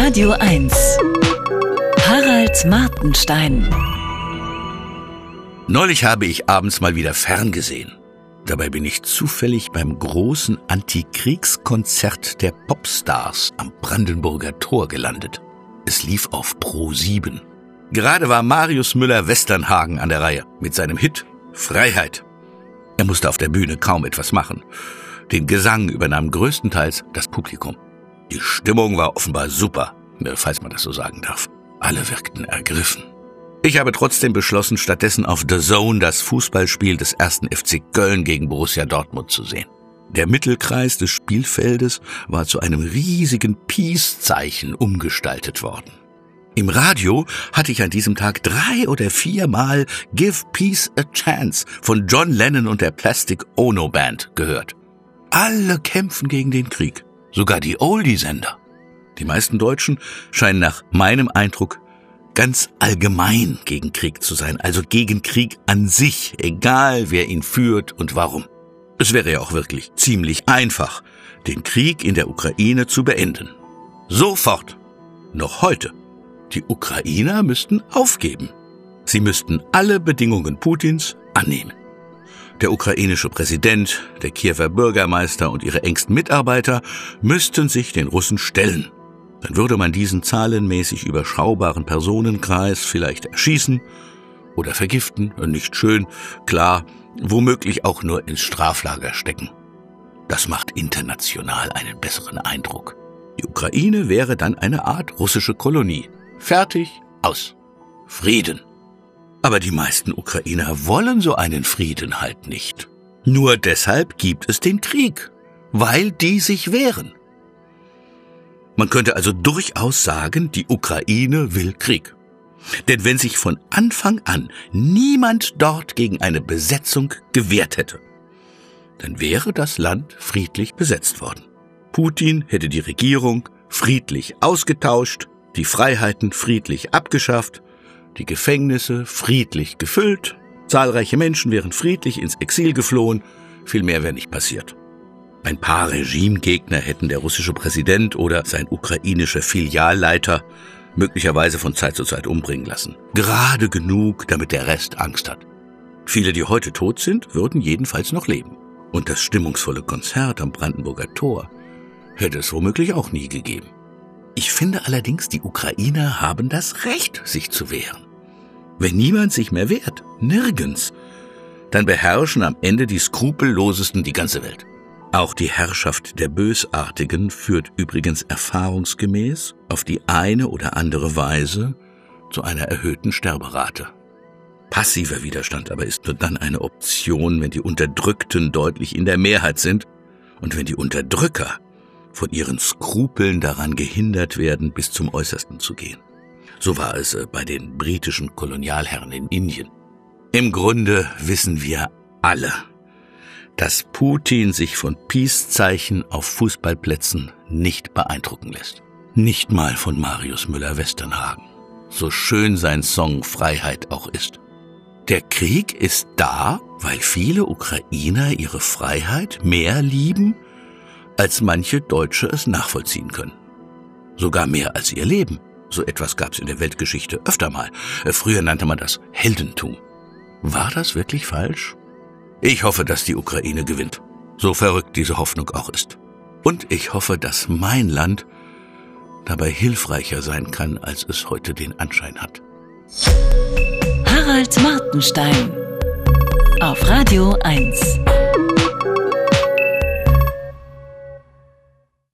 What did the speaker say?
Radio 1. Harald Martenstein. Neulich habe ich abends mal wieder ferngesehen. Dabei bin ich zufällig beim großen Antikriegskonzert der Popstars am Brandenburger Tor gelandet. Es lief auf Pro 7. Gerade war Marius Müller-Westernhagen an der Reihe mit seinem Hit Freiheit. Er musste auf der Bühne kaum etwas machen. Den Gesang übernahm größtenteils das Publikum. Die Stimmung war offenbar super, ne, falls man das so sagen darf. Alle wirkten ergriffen. Ich habe trotzdem beschlossen, stattdessen auf The Zone das Fußballspiel des ersten FC Köln gegen Borussia Dortmund zu sehen. Der Mittelkreis des Spielfeldes war zu einem riesigen Peace-Zeichen umgestaltet worden. Im Radio hatte ich an diesem Tag drei oder viermal Give Peace a Chance von John Lennon und der Plastic Ono Band gehört. Alle kämpfen gegen den Krieg, sogar die Oldie-Sender. Die meisten Deutschen scheinen nach meinem Eindruck ganz allgemein gegen Krieg zu sein, also gegen Krieg an sich, egal wer ihn führt und warum. Es wäre ja auch wirklich ziemlich einfach, den Krieg in der Ukraine zu beenden. Sofort. Noch heute. Die Ukrainer müssten aufgeben. Sie müssten alle Bedingungen Putins annehmen. Der ukrainische Präsident, der Kiewer Bürgermeister und ihre engsten Mitarbeiter müssten sich den Russen stellen. Dann würde man diesen zahlenmäßig überschaubaren Personenkreis vielleicht erschießen oder vergiften, nicht schön, klar, womöglich auch nur ins Straflager stecken. Das macht international einen besseren Eindruck. Die Ukraine wäre dann eine Art russische Kolonie. Fertig, aus. Frieden. Aber die meisten Ukrainer wollen so einen Frieden halt nicht. Nur deshalb gibt es den Krieg, weil die sich wehren. Man könnte also durchaus sagen, die Ukraine will Krieg. Denn wenn sich von Anfang an niemand dort gegen eine Besetzung gewehrt hätte, dann wäre das Land friedlich besetzt worden. Putin hätte die Regierung friedlich ausgetauscht, die Freiheiten friedlich abgeschafft die Gefängnisse friedlich gefüllt, zahlreiche Menschen wären friedlich ins Exil geflohen, viel mehr wäre nicht passiert. Ein paar Regimegegner hätten der russische Präsident oder sein ukrainischer Filialleiter möglicherweise von Zeit zu Zeit umbringen lassen. Gerade genug, damit der Rest Angst hat. Viele, die heute tot sind, würden jedenfalls noch leben. Und das stimmungsvolle Konzert am Brandenburger Tor hätte es womöglich auch nie gegeben. Ich finde allerdings, die Ukrainer haben das Recht, sich zu wehren. Wenn niemand sich mehr wehrt, nirgends, dann beherrschen am Ende die Skrupellosesten die ganze Welt. Auch die Herrschaft der Bösartigen führt übrigens erfahrungsgemäß auf die eine oder andere Weise zu einer erhöhten Sterberate. Passiver Widerstand aber ist nur dann eine Option, wenn die Unterdrückten deutlich in der Mehrheit sind und wenn die Unterdrücker von ihren Skrupeln daran gehindert werden, bis zum Äußersten zu gehen. So war es äh, bei den britischen Kolonialherren in Indien. Im Grunde wissen wir alle, dass Putin sich von Peace-Zeichen auf Fußballplätzen nicht beeindrucken lässt. Nicht mal von Marius Müller-Westernhagen. So schön sein Song Freiheit auch ist. Der Krieg ist da, weil viele Ukrainer ihre Freiheit mehr lieben, als manche Deutsche es nachvollziehen können. Sogar mehr als ihr Leben. So etwas gab es in der Weltgeschichte öfter mal. Äh, früher nannte man das Heldentum. War das wirklich falsch? Ich hoffe, dass die Ukraine gewinnt. So verrückt diese Hoffnung auch ist. Und ich hoffe, dass mein Land dabei hilfreicher sein kann, als es heute den Anschein hat. Harald Martenstein auf Radio 1.